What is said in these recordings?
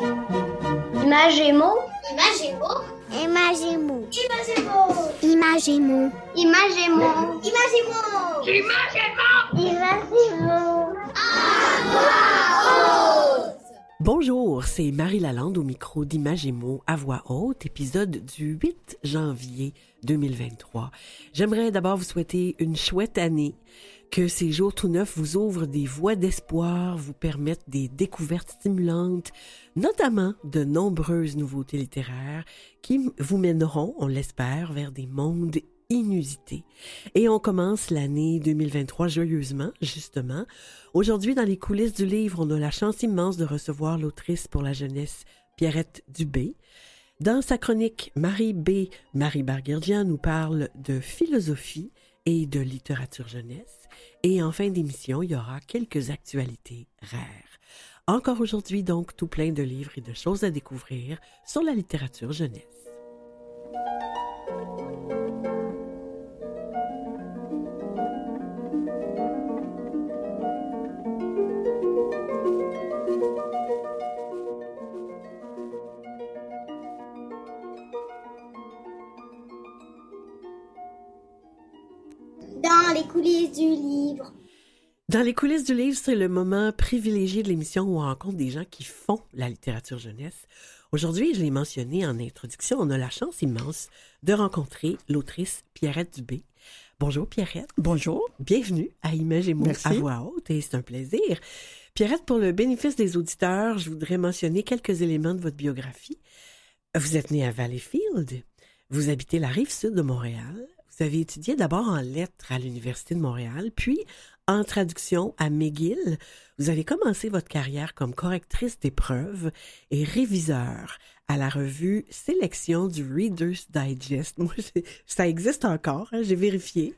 Imagémo. Imagémo. Imagémo. Imagémo. Imagémo. Imagémo. Imagémo. Imagémo. Bonjour, c'est Marie Lalande au micro d'Imagémo à voix haute, épisode du 8 janvier 2023. J'aimerais d'abord vous souhaiter une chouette année, que ces jours tout neufs vous ouvrent des voies d'espoir, vous permettent des découvertes stimulantes, notamment de nombreuses nouveautés littéraires qui vous mèneront, on l'espère, vers des mondes inusités. Et on commence l'année 2023 joyeusement, justement. Aujourd'hui, dans les coulisses du livre, on a la chance immense de recevoir l'autrice pour la jeunesse Pierrette Dubé. Dans sa chronique, Marie B. Marie Barguerdian nous parle de philosophie et de littérature jeunesse. Et en fin d'émission, il y aura quelques actualités rares. Encore aujourd'hui, donc, tout plein de livres et de choses à découvrir sur la littérature jeunesse. Coulisses du livre. Dans les coulisses du livre, c'est le moment privilégié de l'émission où on rencontre des gens qui font la littérature jeunesse. Aujourd'hui, je l'ai mentionné en introduction, on a la chance immense de rencontrer l'autrice Pierrette Dubé. Bonjour Pierrette. Bonjour. Bienvenue à Image et mots Merci. à voix haute et c'est un plaisir. Pierrette, pour le bénéfice des auditeurs, je voudrais mentionner quelques éléments de votre biographie. Vous êtes née à Valleyfield. Vous habitez la rive sud de Montréal. Vous avez étudié d'abord en lettres à l'Université de Montréal, puis en traduction à McGill. Vous avez commencé votre carrière comme correctrice d'épreuves et réviseur à la revue Sélection du Reader's Digest. Ça existe encore, hein, j'ai vérifié.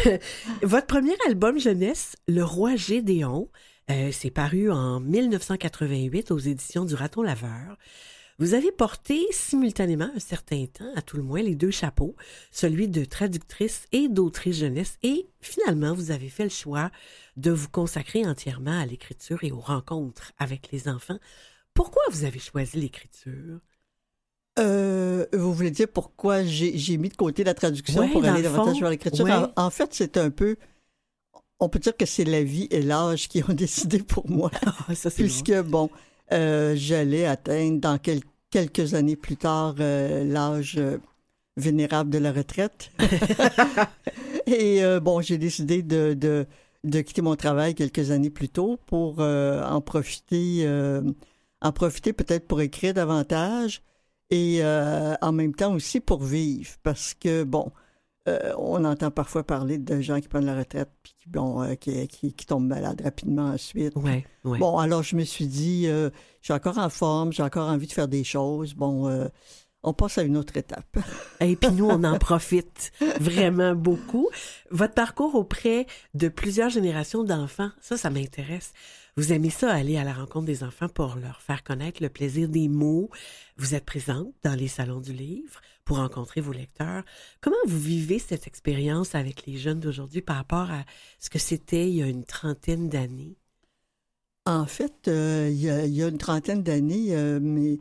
votre premier album jeunesse, Le Roi Gédéon, euh, c'est paru en 1988 aux éditions du Raton Laveur. Vous avez porté simultanément un certain temps, à tout le moins, les deux chapeaux, celui de traductrice et d'autrice jeunesse, et finalement, vous avez fait le choix de vous consacrer entièrement à l'écriture et aux rencontres avec les enfants. Pourquoi vous avez choisi l'écriture? Euh, vous voulez dire pourquoi j'ai mis de côté la traduction Ouais, pour aller le davantage vers l'écriture? ouais. En, en fait, c'est un peu. On peut dire que c'est la vie et l'âge qui ont décidé pour moi. Ah, ça, puisque, bon, j'allais atteindre dans quel- quelques années plus tard euh, l'âge euh, vénérable de la retraite. et euh, bon, j'ai décidé de, de, de quitter mon travail quelques années plus tôt pour euh, en profiter, euh, en profiter peut-être pour écrire davantage et euh, en même temps aussi pour vivre. Parce que, bon, euh, on entend parfois parler de gens qui prennent la retraite puis qui, bon, euh, qui, qui, qui tombent malades rapidement ensuite. Ouais, ouais. Bon, alors je me suis dit, euh, j'ai encore en forme, j'ai encore envie de faire des choses. Bon, euh, on passe à une autre étape. Et puis nous, on en profite vraiment beaucoup. Votre parcours auprès de plusieurs générations d'enfants, ça, ça m'intéresse. Vous aimez ça, aller à la rencontre des enfants pour leur faire connaître le plaisir des mots. Vous êtes présente dans les salons du livre pour rencontrer vos lecteurs. Comment vous vivez cette expérience avec les jeunes d'aujourd'hui par rapport à ce que c'était il y a une trentaine d'années? En fait, euh, il y, a, il y a une trentaine d'années, euh, mais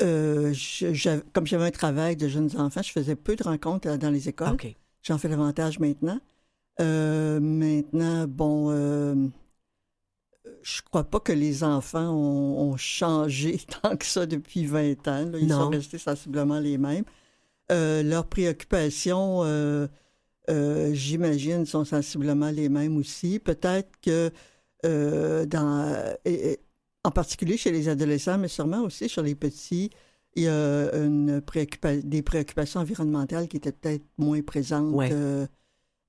euh, je- comme j'avais un travail de jeunes enfants, je faisais peu de rencontres dans les écoles. J'en fais davantage maintenant. Maintenant, bon, je crois pas que les enfants ont, ont changé tant que ça depuis 20 ans. là. Ils Non. sont restés sensiblement les mêmes. Euh, leurs préoccupations, euh, euh, j'imagine, sont sensiblement les mêmes aussi. Peut-être que dans, et- et en particulier chez les adolescents, mais sûrement aussi sur les petits, il y a une préoccupa- des préoccupations environnementales qui étaient peut-être moins présentes Ouais.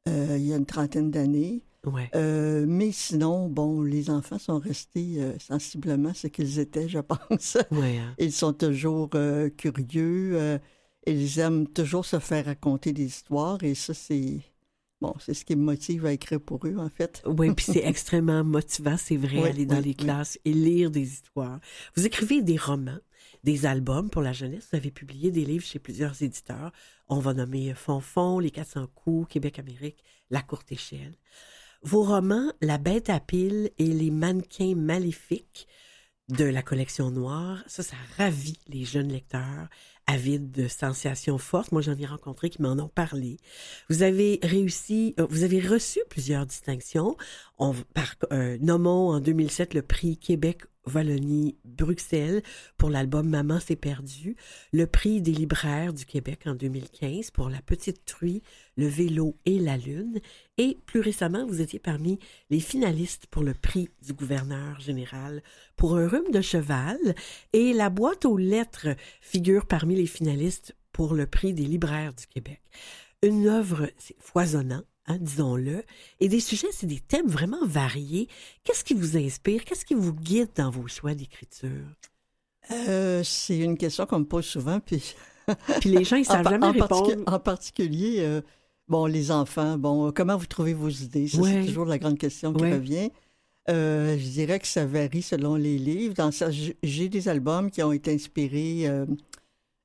il y a une trentaine d'années. Ouais. Euh, mais sinon, bon, les enfants sont restés euh, sensiblement ce qu'ils étaient, je pense. Ouais, hein. Ils sont toujours euh, curieux. Ils aiment toujours se faire raconter des histoires et ça, c'est bon, c'est ce qui me motive à écrire pour eux, en fait. Oui, puis c'est extrêmement motivant, c'est vrai, Oui, aller dans oui, les oui. classes et lire des histoires. Vous écrivez des romans, des albums pour la jeunesse. Vous avez publié des livres chez plusieurs éditeurs. On va nommer Fonfon, Les 400 coups, Québec-Amérique, La courte échelle. Vos romans, La bête à pile et Les mannequins maléfiques, de la collection noire. Ça, ça ravit les jeunes lecteurs avides de sensations fortes. Moi, j'en ai rencontré qui m'en ont parlé. Vous avez réussi, euh, vous avez reçu plusieurs distinctions. On, par, euh, nommons en 2007 le prix Québec Wallonie-Bruxelles pour l'album Maman s'est perdue, le prix des libraires du Québec en 2015 pour La Petite Truie, Le Vélo et la Lune, et plus récemment, vous étiez parmi les finalistes pour le prix du gouverneur général pour un rhume de cheval, et La boîte aux lettres figure parmi les finalistes pour le prix des libraires du Québec. Une œuvre foisonnante Hein, disons-le. Et des sujets, c'est des thèmes vraiment variés. Qu'est-ce qui vous inspire? Qu'est-ce qui vous guide dans vos choix d'écriture? Euh, c'est une question qu'on me pose souvent, puis... puis les gens, ils savent jamais en répondre. en particulier, euh, bon, les enfants, bon, comment vous trouvez vos idées? Ça, c'est toujours la grande question qui revient. Euh, je dirais que ça varie selon les livres. Dans j'ai des albums qui ont été inspirés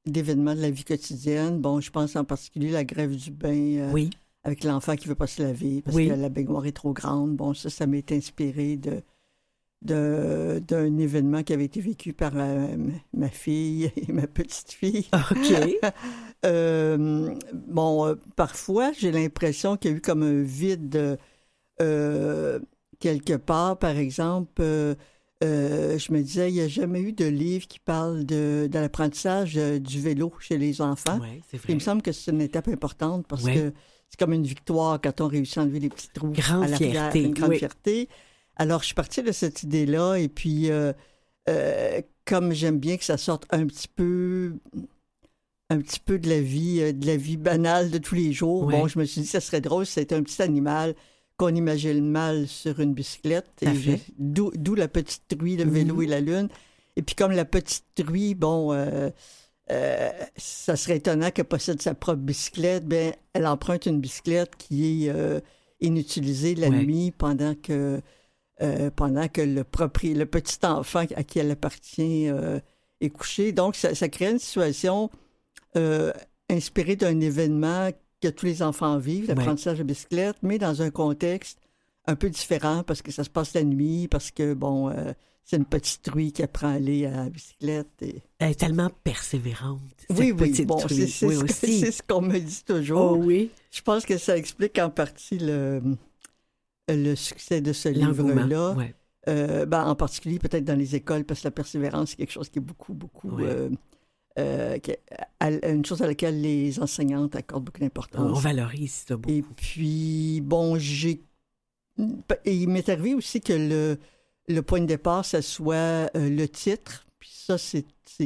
d'événements de la vie quotidienne. Bon, je pense en particulier la grève du bain. oui avec l'enfant qui veut pas se laver parce que la baignoire est trop grande. Bon, ça, ça m'est inspiré de d'un événement qui avait été vécu par ma fille et ma petite fille. OK. Euh, bon, euh, parfois, j'ai l'impression qu'il y a eu comme un vide euh, quelque part. Par exemple, je me disais, il n'y a jamais eu de livre qui parle de, de l'apprentissage du vélo chez les enfants. Oui, c'est vrai. Il me semble que c'est une étape importante parce que c'est comme une victoire quand on réussit à enlever les petits trous grande à fierté, une grande oui. fierté. Alors, je suis partie de cette idée-là et puis, euh, euh, comme j'aime bien que ça sorte un petit peu un petit peu de la vie, euh, de la vie banale de tous les jours. Bon, je me suis dit, ça serait drôle si c'était un petit animal qu'on imagine mal sur une bicyclette. D'où la petite truie, le vélo Mhm. et la lune. Et puis comme la petite truie, bon, euh, euh, ça serait étonnant qu'elle possède sa propre bicyclette. Ben, elle emprunte une bicyclette qui est euh, inutilisée la nuit pendant que euh, pendant que le propri- le petit enfant à qui elle appartient est couché. Donc, ça, ça crée une situation inspirée d'un événement que tous les enfants vivent, l'apprentissage de bicyclette, mais dans un contexte un peu différent parce que ça se passe la nuit, parce que, bon, c'est une petite truie qui apprend à aller à la bicyclette. Et... Elle est tellement persévérante. cette Oui, oui, petite bon, truie. c'est c'est Oui, ce, c'est ce qu'on me dit toujours. Oh oui. Je pense que ça explique en partie le, le succès de ce livre-là. Ouais. Euh, ben, en particulier peut-être dans les écoles, parce que la persévérance, c'est quelque chose qui est beaucoup, beaucoup... Ouais. euh, euh, une chose à laquelle les enseignantes accordent beaucoup On d'importance. valorise ça beaucoup. Et puis, bon, j'ai... Et il m'est arrivé aussi que le, le point de départ, ça soit euh, le titre. Puis ça, c'est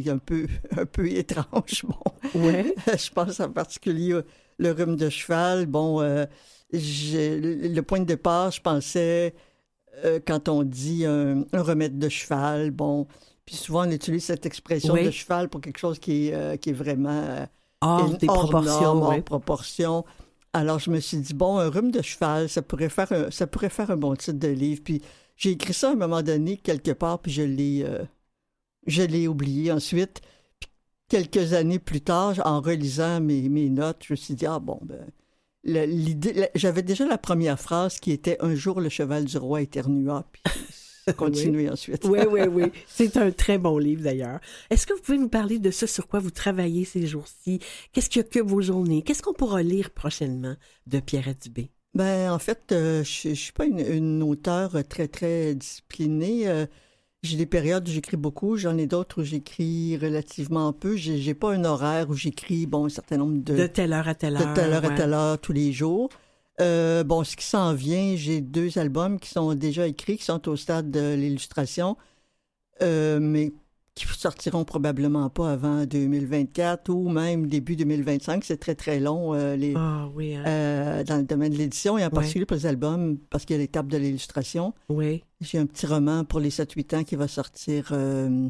un peu, un peu étrange. Bon, Ouais. je pense en particulier au- le rhume de cheval. Bon, euh, le point de départ, je pensais, euh, quand on dit un, un remède de cheval, bon, puis souvent on utilise cette expression Oui. de cheval pour quelque chose qui est, euh, qui est vraiment Hors des hors proportions. norme, hors ouais. proportion. Alors je me suis dit, bon, un rhume de cheval, ça pourrait faire un, ça pourrait faire un bon titre de livre. Puis j'ai écrit ça à un moment donné, quelque part, puis je l'ai, euh, je l'ai oublié ensuite. Puis quelques années plus tard, en relisant mes, mes notes, je me suis dit, ah bon, ben, l'idée, j'avais déjà la première phrase qui était Un jour le cheval du roi éternua, puis ça continué ensuite. Oui, oui, oui. C'est un très bon livre d'ailleurs. Est-ce que vous pouvez nous parler de ce sur quoi vous travaillez ces jours-ci? Qu'est-ce qui occupe vos journées? Qu'est-ce qu'on pourra lire prochainement de Pierrette Dubé? Ben, en fait, euh, je ne suis pas une, une auteure très, très disciplinée. Euh, j'ai des périodes où j'écris beaucoup, j'en ai d'autres où j'écris relativement peu. J'ai j'ai pas un horaire où j'écris, bon, un certain nombre de, De telle heure à telle de heure. telle heure à telle heure tous les jours. Euh, bon, ce qui s'en vient, j'ai deux albums qui sont déjà écrits, qui sont au stade de l'illustration, mais qui sortiront probablement pas avant 2024 ou même début 2025. C'est très, très long, euh, les, Ah oui, hein. euh, dans le domaine de l'édition et en Ouais. particulier pour les albums, parce qu'il y a l'étape de l'illustration. oui. J'ai un petit roman pour les 7-8 ans qui va sortir euh,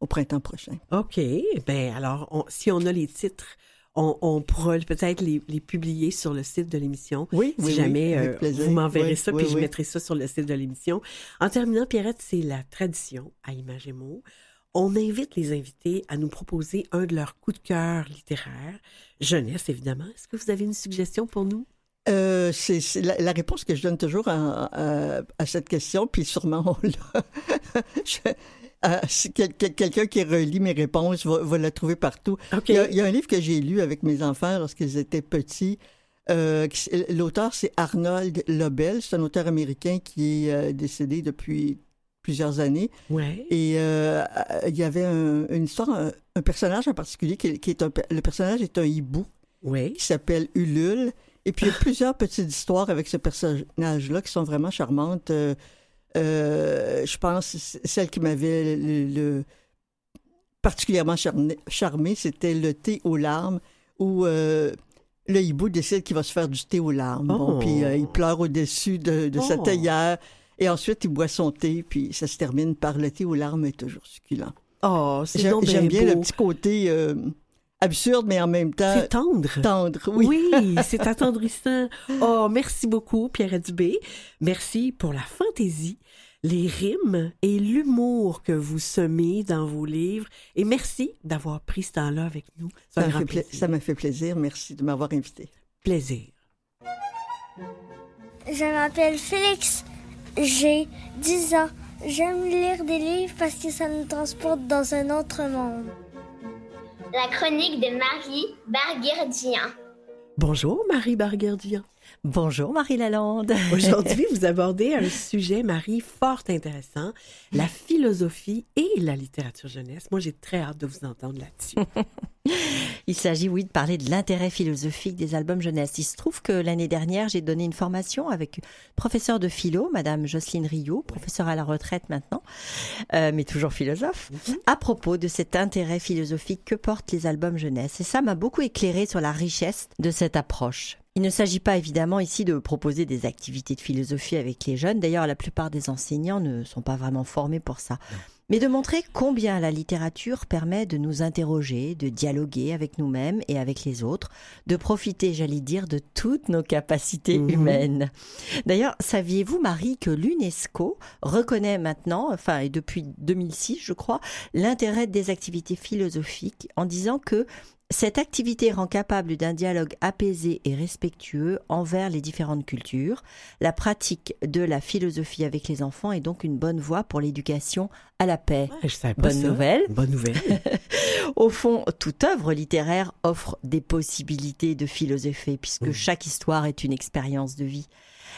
au printemps prochain. OK. Ben alors, on- si on a les titres, on, on pourra peut-être les, les publier sur le site de l'émission. Oui, Si oui, jamais oui, euh, vous m'enverrez Oui, ça, oui, puis je oui. mettrai ça sur le site de l'émission. En terminant, Pierrette, c'est la tradition à Images et mots. On invite les invités à nous proposer un de leurs coups de cœur littéraires. Jeunesse, évidemment. Est-ce que vous avez une suggestion pour nous? Euh, c'est la, la réponse que je donne toujours à, à- à cette question, puis sûrement on l'a. Je- euh, si quel- quel- quelqu'un qui relit mes réponses va, va la trouver partout. Il y, a, il y a un livre que j'ai lu avec mes enfants lorsqu'ils étaient petits. Euh, L'auteur, c'est Arnold Lobel. C'est un auteur américain qui est euh, décédé depuis plusieurs années. Ouais. Et euh, il y avait un- une histoire, un, un personnage en particulier qui, qui est un, le personnage est un hibou Oui. qui s'appelle Ulule. Et puis il y a plusieurs petites histoires avec ce personnage-là qui sont vraiment charmantes. Euh, euh, je pense celle qui m'avait le, le- particulièrement charmé, charmé, c'était le thé aux larmes où le hibou décide qu'il va se faire du thé aux larmes. Bon, Oh. puis euh, il pleure au-dessus de, de sa Oh. théière. Et ensuite, il boit son thé, puis ça se termine par le thé aux larmes est toujours succulent. Oh, c'est J'aime donc j'aime bien beau. le petit côté euh, absurde, mais en même temps C'est tendre. tendre. Oui. Oui, c'est attendrissant. Oh, merci beaucoup, Pierre Dubé. Merci pour la fantaisie, les rimes et l'humour que vous semez dans vos livres. Et merci d'avoir pris ce temps-là avec nous. Ça m'a fait, pla- plaisir. ça m'a fait plaisir. Merci de m'avoir invité. plaisir. Je m'appelle Félix. J'ai 10 ans. J'aime lire des livres parce que ça nous transporte dans un autre monde. La chronique de Marie Barguerdien. Bonjour, Marie Barguerdian. Bonjour Marie Lalande. Aujourd'hui, vous abordez un sujet, Marie, fort intéressant, la philosophie et la littérature jeunesse. Moi, j'ai très hâte de vous entendre là-dessus. Il s'agit, oui, de parler de l'intérêt philosophique des albums jeunesse. Il se trouve que l'année dernière, j'ai donné une formation avec une professeure de philo, Madame Jocelyne Rio, professeure à la retraite maintenant, euh, mais toujours philosophe, à propos de cet intérêt philosophique que portent les albums jeunesse. Et ça m'a beaucoup éclairé sur la richesse de cette approche. Il ne s'agit pas évidemment ici de proposer des activités de philosophie avec les jeunes. D'ailleurs, la plupart des enseignants ne sont pas vraiment formés pour ça. Mais de montrer combien la littérature permet de nous interroger, de dialoguer avec nous-mêmes et avec les autres, de profiter, j'allais dire, de toutes nos capacités Mhm. humaines. D'ailleurs, saviez-vous, Marie, que l'UNESCO reconnaît maintenant, enfin, et depuis 2006, je crois, l'intérêt des activités philosophiques en disant que cette activité rend capable d'un dialogue apaisé et respectueux envers les différentes cultures. La pratique de la philosophie avec les enfants est donc une bonne voie pour l'éducation à la paix. Ouais, je Bonne nouvelle. Bonne nouvelle. Au fond, toute œuvre littéraire offre des possibilités de philosopher, puisque chaque histoire est une expérience de vie.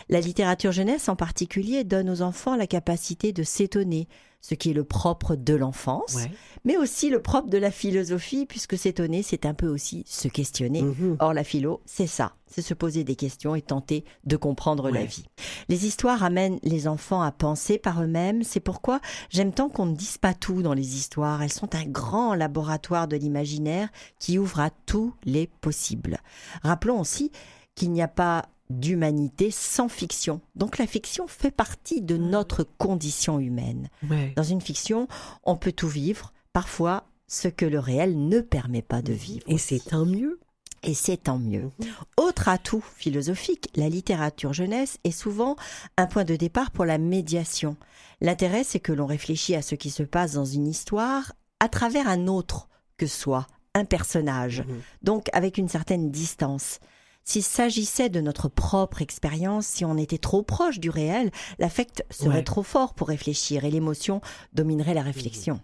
La littérature jeunesse en particulier donne aux enfants la capacité de s'étonner, ce qui est le propre de l'enfance, Ouais. mais aussi le propre de la philosophie, puisque s'étonner, c'est un peu aussi se questionner. Mhm. Or, la philo, c'est ça, c'est se poser des questions et tenter de comprendre la vie. Les histoires amènent les enfants à penser par eux-mêmes, c'est pourquoi j'aime tant qu'on ne dise pas tout dans les histoires. Elles sont un grand laboratoire de l'imaginaire qui ouvre à tous les possibles. Rappelons aussi qu'il n'y a pas d'humanité sans fiction. Donc la fiction fait partie de notre condition humaine. Ouais. Dans une fiction, on peut tout vivre, parfois ce que le réel ne permet pas de vivre. Et c'est tant mieux. Et c'est tant mieux. Mhm. Autre atout philosophique, la littérature jeunesse est souvent un point de départ pour la médiation. L'intérêt, c'est que l'on réfléchit à ce qui se passe dans une histoire à travers un autre que soi, un personnage, Mhm. donc avec une certaine distance. S'il s'agissait de notre propre expérience, si on était trop proche du réel, l'affect serait Ouais. trop fort pour réfléchir et l'émotion dominerait la réflexion.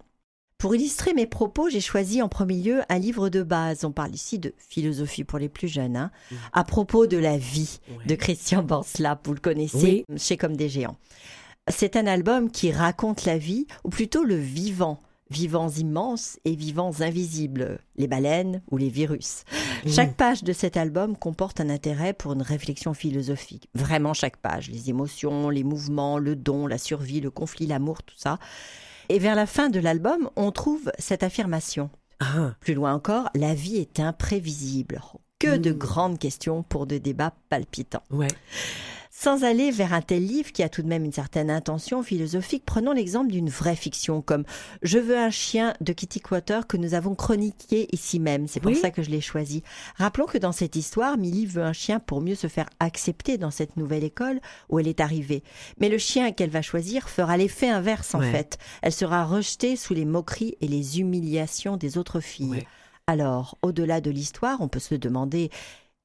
Pour illustrer mes propos, j'ai choisi en premier lieu un livre de base. On parle ici de philosophie pour les plus jeunes, hein, à propos de la vie Ouais. de Christian Borslap. Vous le connaissez chez Comme des géants. C'est un album qui raconte la vie, ou plutôt le vivant. Vivants immenses et vivants invisibles, les baleines ou les virus. Chaque page de cet album comporte un intérêt pour une réflexion philosophique. Vraiment chaque page. Les émotions, les mouvements, le don, la survie, le conflit, l'amour, tout ça. Et vers la fin de l'album, on trouve cette affirmation. Ah, Plus loin encore, la vie est imprévisible. Que de Mm. grandes questions pour de débats palpitants. ouais. Sans aller vers un tel livre qui a tout de même une certaine intention philosophique, prenons l'exemple d'une vraie fiction comme Je veux un chien de Kitty Quater que nous avons chroniqué ici même. C'est pour Oui. ça que je l'ai choisi. Rappelons que dans cette histoire, Millie veut un chien pour mieux se faire accepter dans cette nouvelle école où elle est arrivée. Mais le chien qu'elle va choisir fera l'effet inverse en Ouais. fait. Elle sera rejetée sous les moqueries et les humiliations des autres filles. Ouais. Alors, au-delà de l'histoire, on peut se demander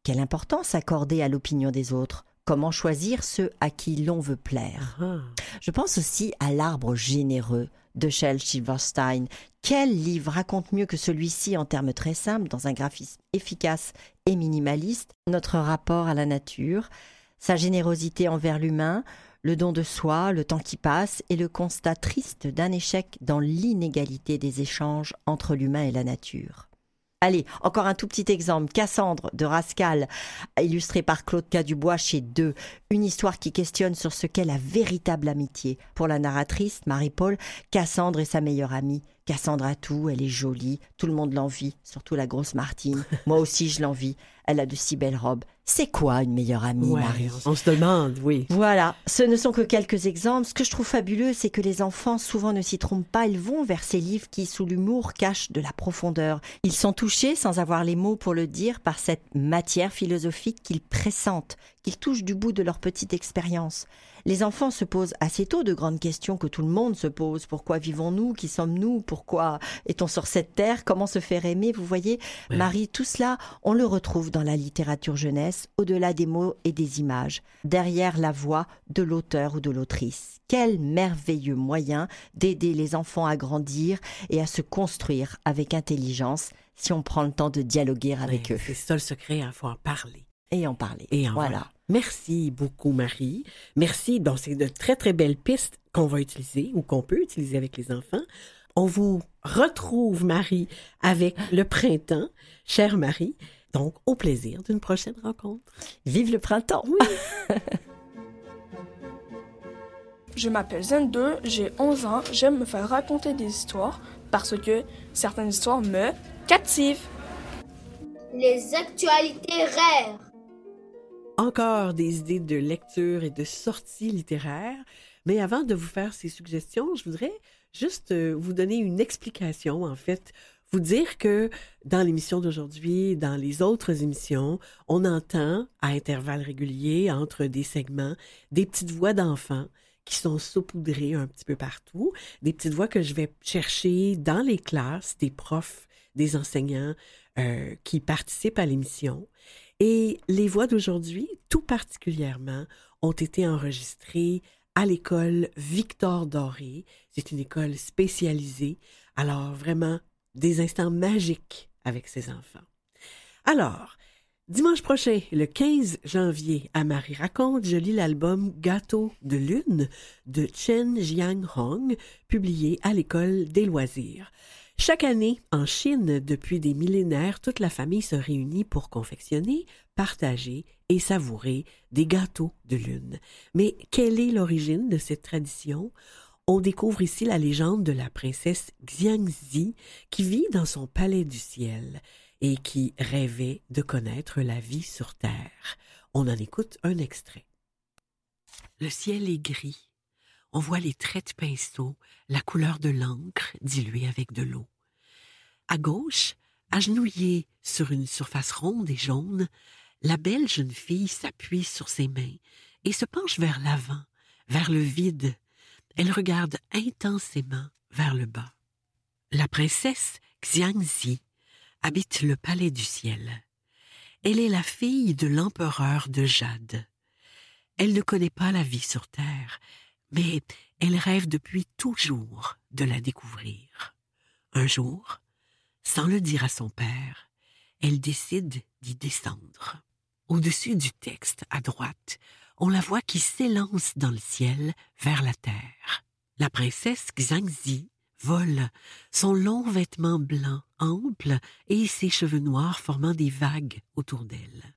quelle importance accorder à l'opinion des autres Comment choisir ceux à qui l'on veut plaire Ah. Je pense aussi à L'arbre généreux de Shel Silverstein. Quel livre raconte mieux que celui-ci en termes très simples, dans un graphisme efficace et minimaliste, notre rapport à la nature, sa générosité envers l'humain, le don de soi, le temps qui passe et le constat triste d'un échec dans l'inégalité des échanges entre l'humain et la nature? Allez, encore un tout petit exemple. Cassandre de Rascal, illustré par Claude Cadubois chez Deux. Une histoire qui questionne sur ce qu'est la véritable amitié. Pour la narratrice, Marie-Paul, Cassandre est sa meilleure amie. Cassandre a tout, elle est jolie, tout le monde l'envie, surtout la grosse Martine. Moi aussi je l'envie, elle a de si belles robes. C'est quoi une meilleure amie, Ouais, Marie on se demande, oui. voilà, ce ne sont que quelques exemples. Ce que je trouve fabuleux, c'est que les enfants souvent ne s'y trompent pas. Ils vont vers ces livres qui, sous l'humour, cachent de la profondeur. Ils sont touchés, sans avoir les mots pour le dire, par cette matière philosophique qu'ils pressentent, qu'ils touchent du bout de leur petite expérience. Les enfants se posent assez tôt de grandes questions que tout le monde se pose. Pourquoi vivons-nous? Qui sommes-nous? Pourquoi est-on sur cette terre? Comment se faire aimer? Vous voyez, Ouais. Marie, tout cela, on le retrouve dans la littérature jeunesse, au-delà des mots et des images, derrière la voix de l'auteur ou de l'autrice. Quel merveilleux moyen d'aider les enfants à grandir et à se construire avec intelligence si on prend le temps de dialoguer avec Ouais, eux C'est ça le secret, il faut en parler. et en parler. Et en voilà. voilà. Merci beaucoup, Marie. Merci. Donc, c'est de très, très belles pistes qu'on va utiliser ou qu'on peut utiliser avec les enfants. On vous retrouve, Marie, avec le printemps. Chère Marie. Donc, au plaisir d'une prochaine rencontre. Vive le printemps Je m'appelle Zen2, j'ai 11 ans, j'aime me faire raconter des histoires parce que certaines histoires me captivent. Les actualités rares. Encore des idées de lecture et de sorties littéraires. Mais avant de vous faire ces suggestions, je voudrais juste euh, vous donner une explication, en fait. Vous dire que dans l'émission d'aujourd'hui, dans les autres émissions, on entend à intervalles réguliers, entre des segments, des petites voix d'enfants qui sont saupoudrées un petit peu partout, des petites voix que je vais chercher dans les classes des profs, des enseignants euh, qui participent à l'émission. Et les voix d'aujourd'hui, tout particulièrement, ont été enregistrées à l'école Victor Doré. C'est une école spécialisée. Alors, vraiment, des instants magiques avec ces enfants. Alors, dimanche prochain, le 15 janvier, à Marie Raconte, je lis l'album Gâteau de lune de Chen Jiang Hong, publié à l'école des loisirs. Chaque année, en Chine, depuis des millénaires, toute la famille se réunit pour confectionner, partager et savourer des gâteaux de lune. Mais quelle est l'origine de cette tradition? On découvre ici la légende de la princesse Xiangzi qui vit dans son palais du ciel et qui rêvait de connaître la vie sur terre. On en écoute un extrait. Le ciel est gris. On voit les traits de pinceau, la couleur de l'encre diluée avec de l'eau. À gauche, agenouillée sur une surface ronde et jaune, la belle jeune fille s'appuie sur ses mains et se penche vers l'avant, vers le vide. Elle regarde intensément vers le bas. La princesse Xiangzi habite le palais du ciel. Elle est la fille de l'empereur de Jade. Elle ne connaît pas la vie sur Terre, mais elle rêve depuis toujours de la découvrir. Un jour, sans le dire à son père, elle décide d'y descendre. Au-dessus du texte, à droite, on la voit qui s'élance dans le ciel vers la terre. La princesse Xiangzi vole, son long vêtement blanc ample et ses cheveux noirs formant des vagues autour d'elle.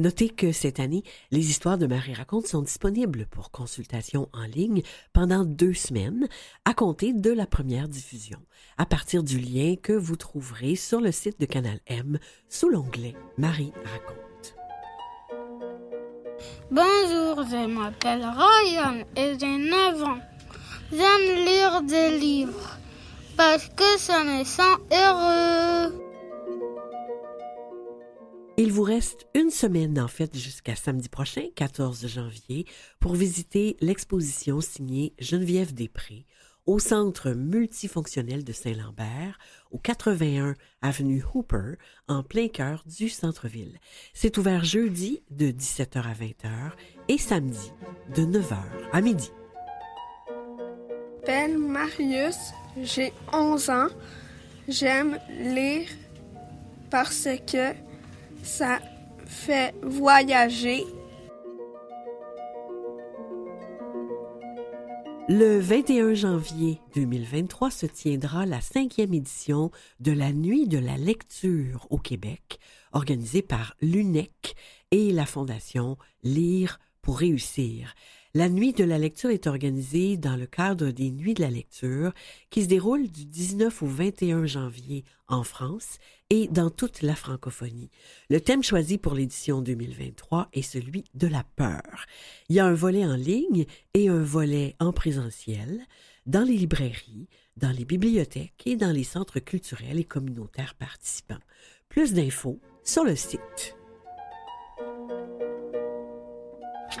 Notez que cette année, les histoires de Marie Raconte sont disponibles pour consultation en ligne pendant deux semaines à compter de la première diffusion, à partir du lien que vous trouverez sur le site de Canal M sous l'onglet Marie Raconte. Bonjour, je m'appelle Ryan et j'ai 9 ans. J'aime lire des livres parce que ça me sent heureux. Il vous reste une semaine, en fait, jusqu'à samedi prochain, 14 janvier, pour visiter l'exposition signée Geneviève Després au Centre multifonctionnel de Saint-Lambert, au 81 avenue Hooper, en plein cœur du centre-ville. C'est ouvert jeudi de 17h à 20h et samedi de 9h à midi. m'appelle Marius, j'ai 11 ans. J'aime lire parce que ça fait voyager. Le 21 janvier 2023 se tiendra la cinquième édition de la Nuit de la lecture au Québec, organisée par l'UNEC et la Fondation Lire pour réussir. La nuit de la lecture est organisée dans le cadre des Nuits de la lecture qui se déroulent du 19 au 21 janvier en France et dans toute la francophonie. Le thème choisi pour l'édition 2023 est celui de la peur. Il y a un volet en ligne et un volet en présentiel dans les librairies, dans les bibliothèques et dans les centres culturels et communautaires participants. Plus d'infos sur le site.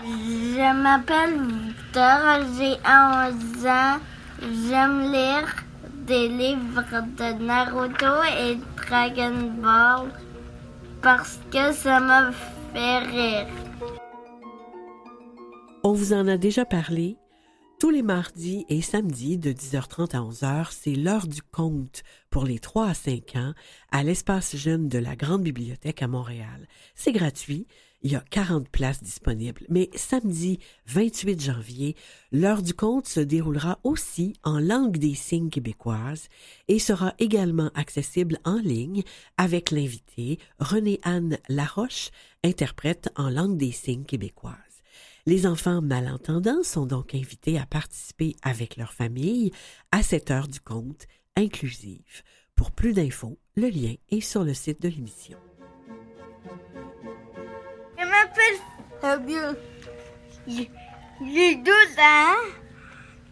Je m'appelle Victor, j'ai 11 ans. J'aime lire des livres de Naruto et Dragon Ball parce que ça me fait rire. On vous en a déjà parlé. Tous les mardis et samedis de 10h30 à 11h, c'est l'heure du conte pour les 3 à 5 ans à l'espace jeune de la Grande Bibliothèque à Montréal. C'est gratuit. Il y a 40 places disponibles. Mais samedi 28 janvier, l'heure du conte se déroulera aussi en langue des signes québécoise et sera également accessible en ligne avec l'invité René-Anne Laroche, interprète en langue des signes québécoise. Les enfants malentendants sont donc invités à participer avec leur famille à cette heure du conte inclusive. Pour plus d'infos, le lien est sur le site de l'émission. M'appelle Fabien. J'ai j'ai 12 ans.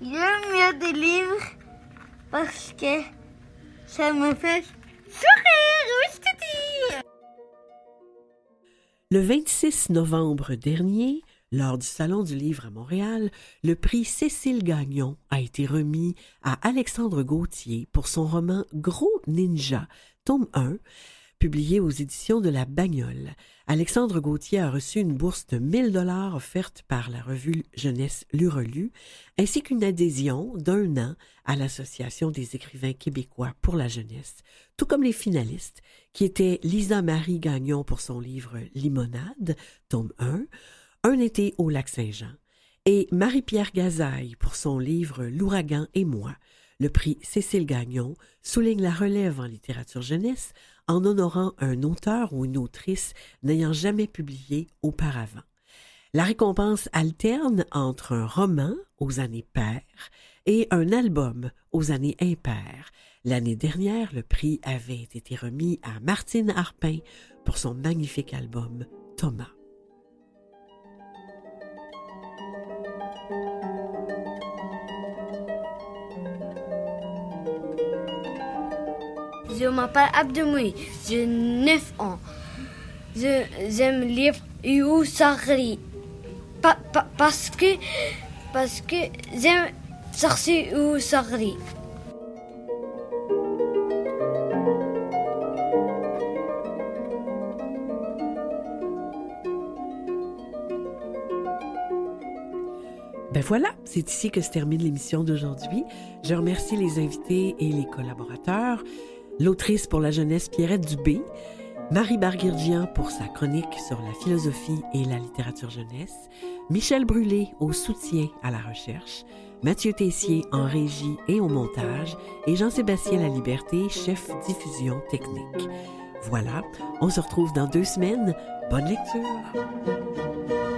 J'aime lire des livres parce que ça me fait sourire. Le 26 novembre dernier, lors du Salon du Livre à Montréal, le prix Cécile Gagnon a été remis à Alexandre Gauthier pour son roman Gros Ninja, tome 1, publié aux éditions de La Bagnole. Alexandre Gauthier a reçu une bourse de 1000 dollars offerte par la revue Jeunesse Lurelu, ainsi qu'une adhésion d'un an à l'Association des écrivains québécois pour la jeunesse, tout comme les finalistes, qui étaient Lisa Marie Gagnon pour son livre Limonade, tome 1, Un été au lac Saint-Jean, et Marie-Pierre Gazaille pour son livre L'ouragan et moi. Le prix Cécile Gagnon souligne la relève en littérature jeunesse en honorant un auteur ou une autrice n'ayant jamais publié auparavant. La récompense alterne entre un roman aux années paires et un album aux années impaires. L'année dernière, le prix avait été remis à Martine Harpin pour son magnifique album Thomas. Je m'appelle Abdemoui, j'ai 9 ans. J'aime lire Youssari. Pa, pa, parce que, parce que j'aime sorcier Youssari. Ben voilà, c'est ici que se termine l'émission d'aujourd'hui. Je remercie les invités et les collaborateurs, l'autrice pour la jeunesse Pierrette Dubé, Marie Barguirgian pour sa chronique sur la philosophie et la littérature jeunesse, Michel Brûlé au soutien à la recherche, Mathieu Tessier en régie et au montage et Jean-Sébastien Laliberté, chef diffusion technique. Voilà, on se retrouve dans deux semaines. Bonne lecture!